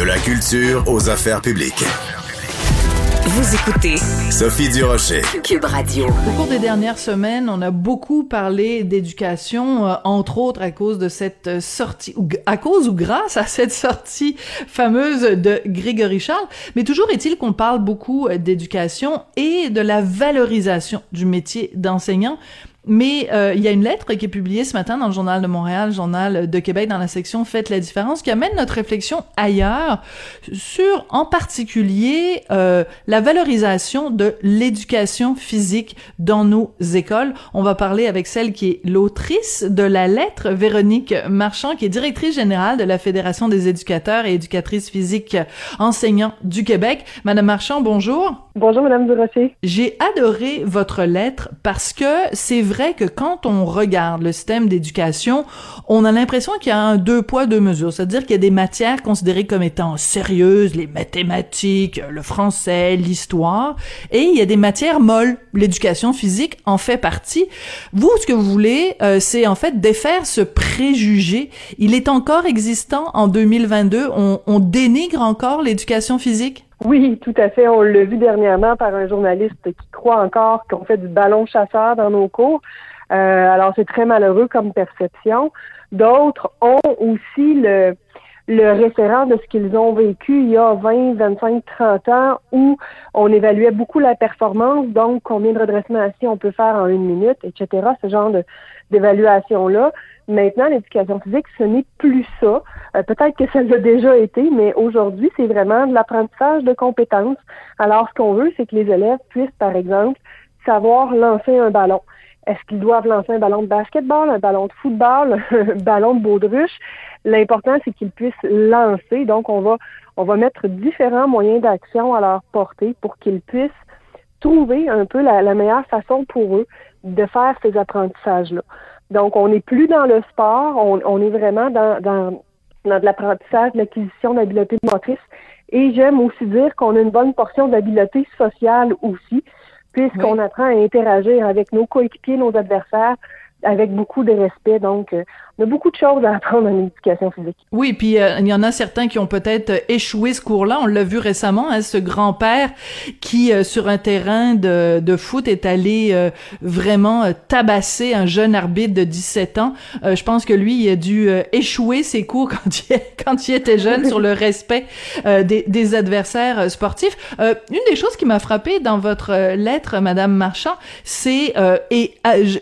De la culture aux affaires publiques. Vous écoutez Sophie Durocher. Cube Radio. Au cours des dernières semaines, on a beaucoup parlé d'éducation, euh, entre autres à cause de cette sortie, ou à cause ou grâce à cette sortie fameuse de Grégory Charles. Mais toujours est-il qu'on parle beaucoup euh, d'éducation et de la valorisation du métier d'enseignant. Mais euh, il y a une lettre qui est publiée ce matin dans le Journal de Montréal, Journal de Québec, dans la section Faites la différence, qui amène notre réflexion ailleurs sur, en particulier, euh, la valorisation de l'éducation physique dans nos écoles. On va parler avec celle qui est l'autrice de la lettre, Véronique Marchand, qui est directrice générale de la Fédération des éducateurs et éducatrices physiques enseignants du Québec. Madame Marchand, bonjour. Bonjour, Madame Durocher. J'ai adoré votre lettre parce que c'est vrai que quand on regarde le système d'éducation, on a l'impression qu'il y a un deux poids, deux mesures. C'est-à-dire qu'il y a des matières considérées comme étant sérieuses, les mathématiques, le français, l'histoire, et il y a des matières molles. L'éducation physique en fait partie. Vous, ce que vous voulez, euh, c'est en fait défaire ce préjugé. Il est encore existant en 2022. On, on dénigre encore l'éducation physique? Oui, tout à fait. On l'a vu dernièrement par un journaliste qui croit encore qu'on fait du ballon chasseur dans nos cours. Euh, alors, c'est très malheureux comme perception. D'autres ont aussi le, le référent de ce qu'ils ont vécu il y a 20, 25, 30 ans où on évaluait beaucoup la performance, donc combien de redressements assis on peut faire en une minute, etc. Ce genre d'évaluation-là. Maintenant, l'éducation physique, ce n'est plus ça. Euh, peut-être que ça l'a déjà été, mais aujourd'hui, c'est vraiment de l'apprentissage de compétences. Alors, ce qu'on veut, c'est que les élèves puissent, par exemple, savoir lancer un ballon. Est-ce qu'ils doivent lancer un ballon de basketball, un ballon de football, un ballon de baudruche? L'important, c'est qu'ils puissent lancer. Donc, on va, on va mettre différents moyens d'action à leur portée pour qu'ils puissent trouver un peu la, la meilleure façon pour eux de faire ces apprentissages-là. Donc, on n'est plus dans le sport, on, on est vraiment dans, dans, dans de l'apprentissage, de l'acquisition d'habiletés motrices. Et j'aime aussi dire qu'on a une bonne portion d'habiletés sociales aussi, puisqu'on apprend à interagir avec nos coéquipiers, nos adversaires, avec beaucoup de respect. Donc, euh, on a beaucoup de choses à apprendre en éducation physique. Oui, puis euh, il y en a certains qui ont peut-être échoué ce cours-là. On l'a vu récemment, hein, ce grand-père qui, euh, sur un terrain de, de foot, est allé euh, vraiment tabasser un jeune arbitre de 17 ans. je pense que lui, il a dû échouer ses cours quand il, quand il était jeune sur le respect des, des, adversaires sportifs. une des choses qui m'a frappé dans votre lettre, Madame Marchand, c'est, et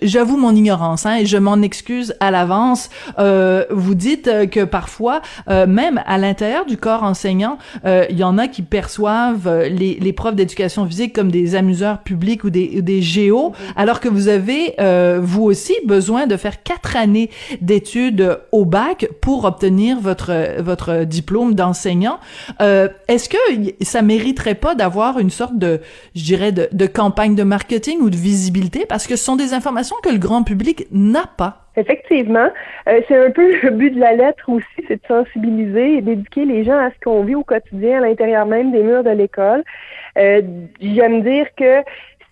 j'avoue mon ignorance, hein, et je m'en excuse à l'avance, euh, vous dites euh, que parfois, euh, même à l'intérieur du corps enseignant, il y en a qui perçoivent les, les profs d'éducation physique comme des amuseurs publics ou des, des géos, alors que vous avez, vous aussi, besoin de faire quatre années d'études au bac pour obtenir votre, votre diplôme d'enseignant. Est-ce que ça mériterait pas d'avoir une sorte de, je dirais, de, de campagne de marketing ou de visibilité, parce que ce sont des informations que le grand public n'a pas? Effectivement, euh, c'est un peu le but de la lettre aussi, c'est de sensibiliser et d'éduquer les gens à ce qu'on vit au quotidien à l'intérieur même des murs de l'école. Euh, J'aime dire que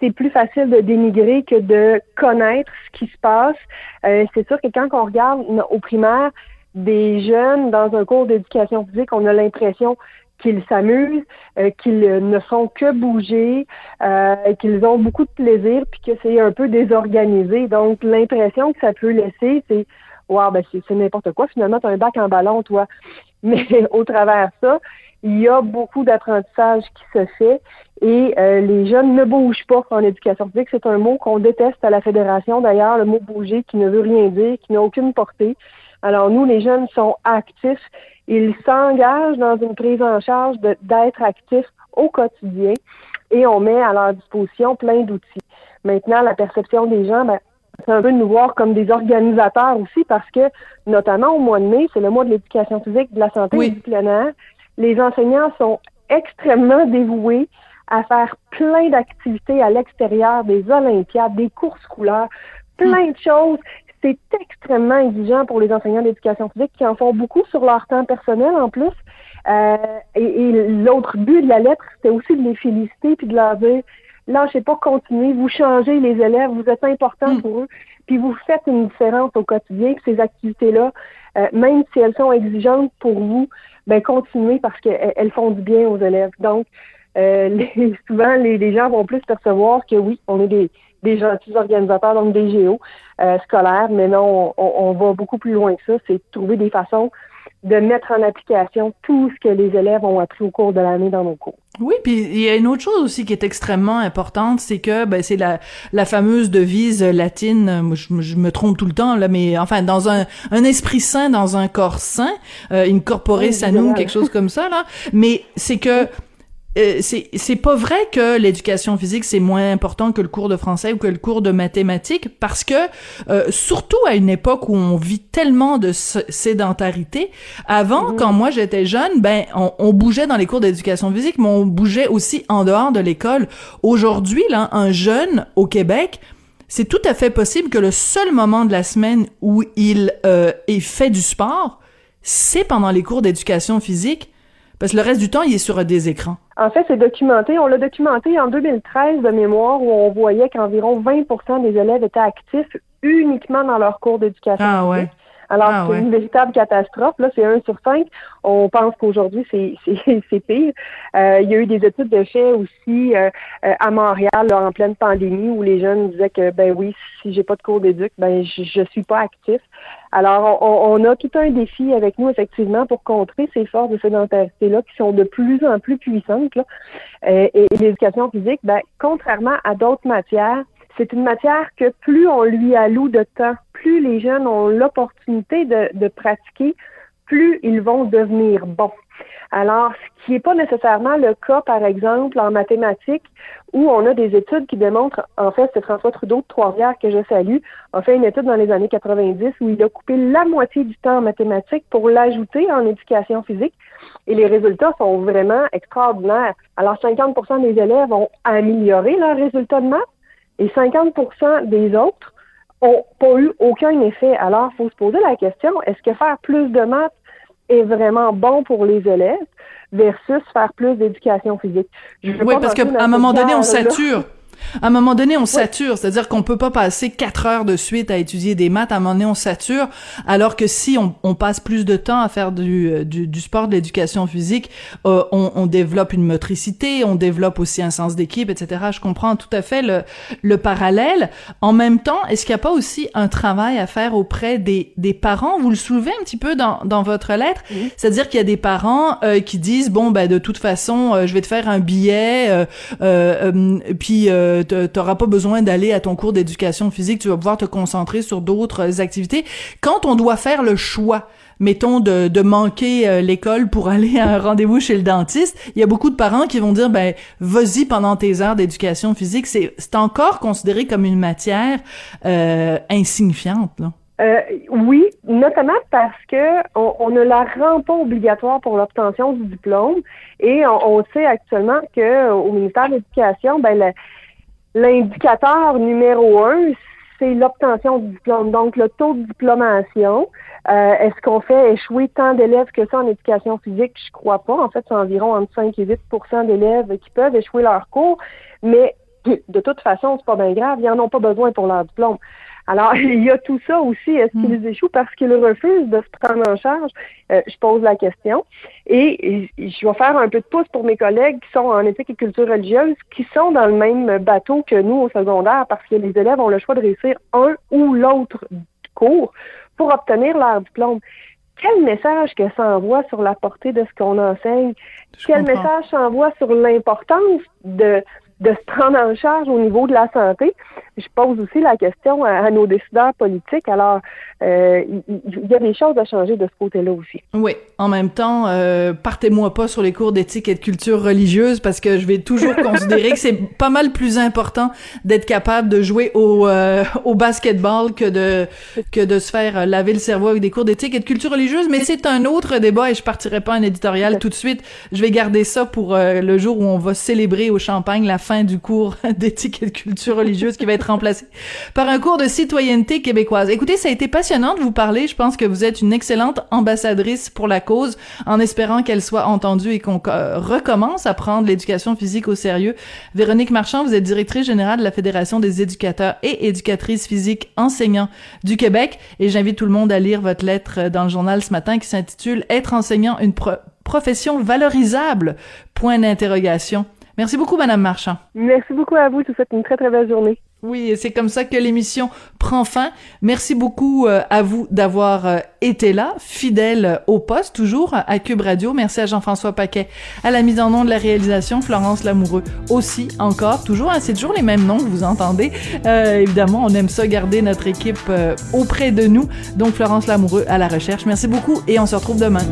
c'est plus facile de dénigrer que de connaître ce qui se passe. Euh, c'est sûr que quand on regarde au primaire des jeunes dans un cours d'éducation physique, on a l'impression qu'ils s'amusent, euh, qu'ils ne font que bouger, euh, qu'ils ont beaucoup de plaisir, puis que c'est un peu désorganisé. Donc, l'impression que ça peut laisser, c'est wow, ben c'est n'importe quoi, finalement, tu un bac en ballon, toi. Mais au travers ça, il y a beaucoup d'apprentissage qui se fait et euh, les jeunes ne bougent pas en éducation physique. C'est un mot qu'on déteste à la fédération d'ailleurs, le mot bouger qui ne veut rien dire, qui n'a aucune portée. Alors nous, les jeunes sont actifs. Ils s'engagent dans une prise en charge d'être actifs au quotidien et on met à leur disposition plein d'outils. Maintenant, la perception des gens, ben, c'est un peu de nous voir comme des organisateurs aussi parce que, notamment au mois de mai, c'est le mois de l'éducation physique, de la santé et du plein air. Les enseignants sont extrêmement dévoués à faire plein d'activités à l'extérieur, des Olympiades, des courses couleurs, plein de choses. C'est extrêmement exigeant pour les enseignants d'éducation physique qui en font beaucoup sur leur temps personnel en plus. Euh, et, l'autre but de la lettre, c'était aussi de les féliciter puis de leur dire lâchez pas, continuer, vous changez les élèves, vous êtes important mm. pour eux, puis vous faites une différence au quotidien. Ces activités-là, euh, même si elles sont exigeantes pour vous, ben continuez parce qu'elles font du bien aux élèves. Donc, euh, souvent, les, gens vont plus percevoir que oui, on est des, des gentils organisateurs, donc des géos euh, scolaires, mais non, on, on, va beaucoup plus loin que ça, c'est trouver des façons de mettre en application tout ce que les élèves ont appris au cours de l'année dans nos cours. Oui, puis il y a une autre chose aussi qui est extrêmement importante, c'est que ben, c'est la, la fameuse devise latine, je, me trompe tout le temps là, mais enfin dans un, un esprit sain, dans un corps sain, euh, incorporer oui, sanum, quelque chose comme ça là, mais c'est que euh, c'est pas vrai que l'éducation physique c'est moins important que le cours de français ou que le cours de mathématiques parce que euh, surtout à une époque où on vit tellement de sédentarité avant mhm. quand moi j'étais jeune ben on, on, bougeait dans les cours d'éducation physique mais on bougeait aussi en dehors de l'école aujourd'hui là un jeune au Québec c'est tout à fait possible que le seul moment de la semaine où il euh, est fait du sport c'est pendant les cours d'éducation physique parce que le reste du temps, il est sur des écrans. En fait, c'est documenté. On l'a documenté en 2013 de mémoire où on voyait qu'environ 20% des élèves étaient actifs uniquement dans leur cours d'éducation. Ah ouais. Alors, ah c'est une véritable catastrophe. Là, c'est un sur cinq. On pense qu'aujourd'hui, c'est, c'est, pire. Euh, il y a eu des études de fait aussi euh, euh, à Montréal en pleine pandémie où les jeunes disaient que, ben oui, si j'ai pas de cours d'éduc, ben je, je suis pas actif. Alors, on, a tout un défi avec nous, effectivement, pour contrer ces forces de sédentarité-là qui sont de plus en plus puissantes. Là. et l'éducation physique, ben, contrairement à d'autres matières, c'est une matière que plus on lui alloue de temps, plus les jeunes ont l'opportunité de, pratiquer, plus ils vont devenir bons. Alors, ce qui n'est pas nécessairement le cas, par exemple, en mathématiques, où on a des études qui démontrent, en fait, c'est François Trudeau de Trois-Rivières que je salue, a fait une étude dans les années 90 où il a coupé la moitié du temps en mathématiques pour l'ajouter en éducation physique. Et les résultats sont vraiment extraordinaires. Alors, 50% des élèves ont amélioré leurs résultats de maths et 50% des autres ont pas eu aucun effet. Alors, il faut se poser la question, est-ce que faire plus de maths est vraiment bon pour les élèves versus faire plus d'éducation physique? oui, parce qu'à un moment donné, on sature. À un moment donné, on sature, c'est-à-dire qu'on peut pas passer quatre heures de suite à étudier des maths. À un moment donné, on sature, alors que si on, on passe plus de temps à faire du, euh, du, du sport, de l'éducation physique, euh, on, on, développe une motricité, on développe aussi un sens d'équipe, etc. Je comprends tout à fait le, le parallèle. En même temps, est-ce qu'il n'y a pas aussi un travail à faire auprès des, des parents? Vous le soulevez un petit peu dans, dans votre lettre, c'est-à-dire qu'il y a des parents euh, qui disent bon ben de toute façon, je vais te faire un billet, puis euh, t'auras pas besoin d'aller à ton cours d'éducation physique, tu vas pouvoir te concentrer sur d'autres activités. Quand on doit faire le choix, mettons de, manquer euh, l'école pour aller à un rendez-vous chez le dentiste, il y a beaucoup de parents qui vont dire ben vas-y pendant tes heures d'éducation physique, c'est c'est encore considéré comme une matière euh, insignifiante là. Euh, oui, notamment parce que on, ne la rend pas obligatoire pour l'obtention du diplôme et on, sait actuellement que au ministère de l'Éducation, ben le, L'indicateur numéro un, c'est l'obtention du diplôme. Donc, le taux de diplomation. Euh, est-ce qu'on fait échouer tant d'élèves que ça en éducation physique? Je crois pas. En fait, c'est environ entre 5 et 8% d'élèves qui peuvent échouer leur cours. Mais de toute façon, c'est pas bien grave. Ils n'en ont pas besoin pour leur diplôme. Alors, il y a tout ça aussi. Est-ce qu'ils hmm. échouent parce qu'ils refusent de se prendre en charge? Euh, je pose la question. Et je vais faire un peu de pouce pour mes collègues qui sont en éthique et culture religieuse, qui sont dans le même bateau que nous au secondaire, parce que les élèves ont le choix de réussir un ou l'autre cours pour obtenir leur diplôme. Quel message que ça envoie sur la portée de ce qu'on enseigne? Quel message ça envoie sur l'importance de de se prendre en charge au niveau de la santé? Je pose aussi la question à, nos décideurs politiques. Alors, euh, il y, a des choses à changer de ce côté-là aussi. Oui. En même temps, euh, partez-moi pas sur les cours d'éthique et de culture religieuse parce que je vais toujours considérer que c'est pas mal plus important d'être capable de jouer au, euh, au basketball que de que de se faire laver le cerveau avec des cours d'éthique et de culture religieuse. Mais c'est un autre débat et je partirai pas en éditorial tout de suite. Je vais garder ça pour euh, le jour où on va célébrer au Champagne la fin du cours d'éthique et de culture religieuse qui va être remplacé par un cours de citoyenneté québécoise. Écoutez, ça a été passionnant de vous parler. Je pense que vous êtes une excellente ambassadrice pour la cause, en espérant qu'elle soit entendue et qu'on euh, recommence à prendre l'éducation physique au sérieux. Véronique Marchand, vous êtes directrice générale de la Fédération des éducateurs et éducatrices physiques enseignants du Québec et j'invite tout le monde à lire votre lettre dans le journal ce matin qui s'intitule Être enseignant une profession valorisable Point d'interrogation. Merci beaucoup, Madame Marchand. Merci beaucoup à vous. Je vous souhaite une très, très belle journée. Oui, c'est comme ça que l'émission prend fin. Merci beaucoup euh, à vous d'avoir euh, été là, fidèle au poste, toujours à Cube Radio. Merci à Jean-François Paquet à la mise en nom de la réalisation, Florence Lamoureux aussi, encore, toujours. Hein, c'est toujours les mêmes noms que vous entendez. Euh, évidemment, on aime ça garder notre équipe auprès de nous. Donc, Florence Lamoureux à la recherche. Merci beaucoup et on se retrouve demain.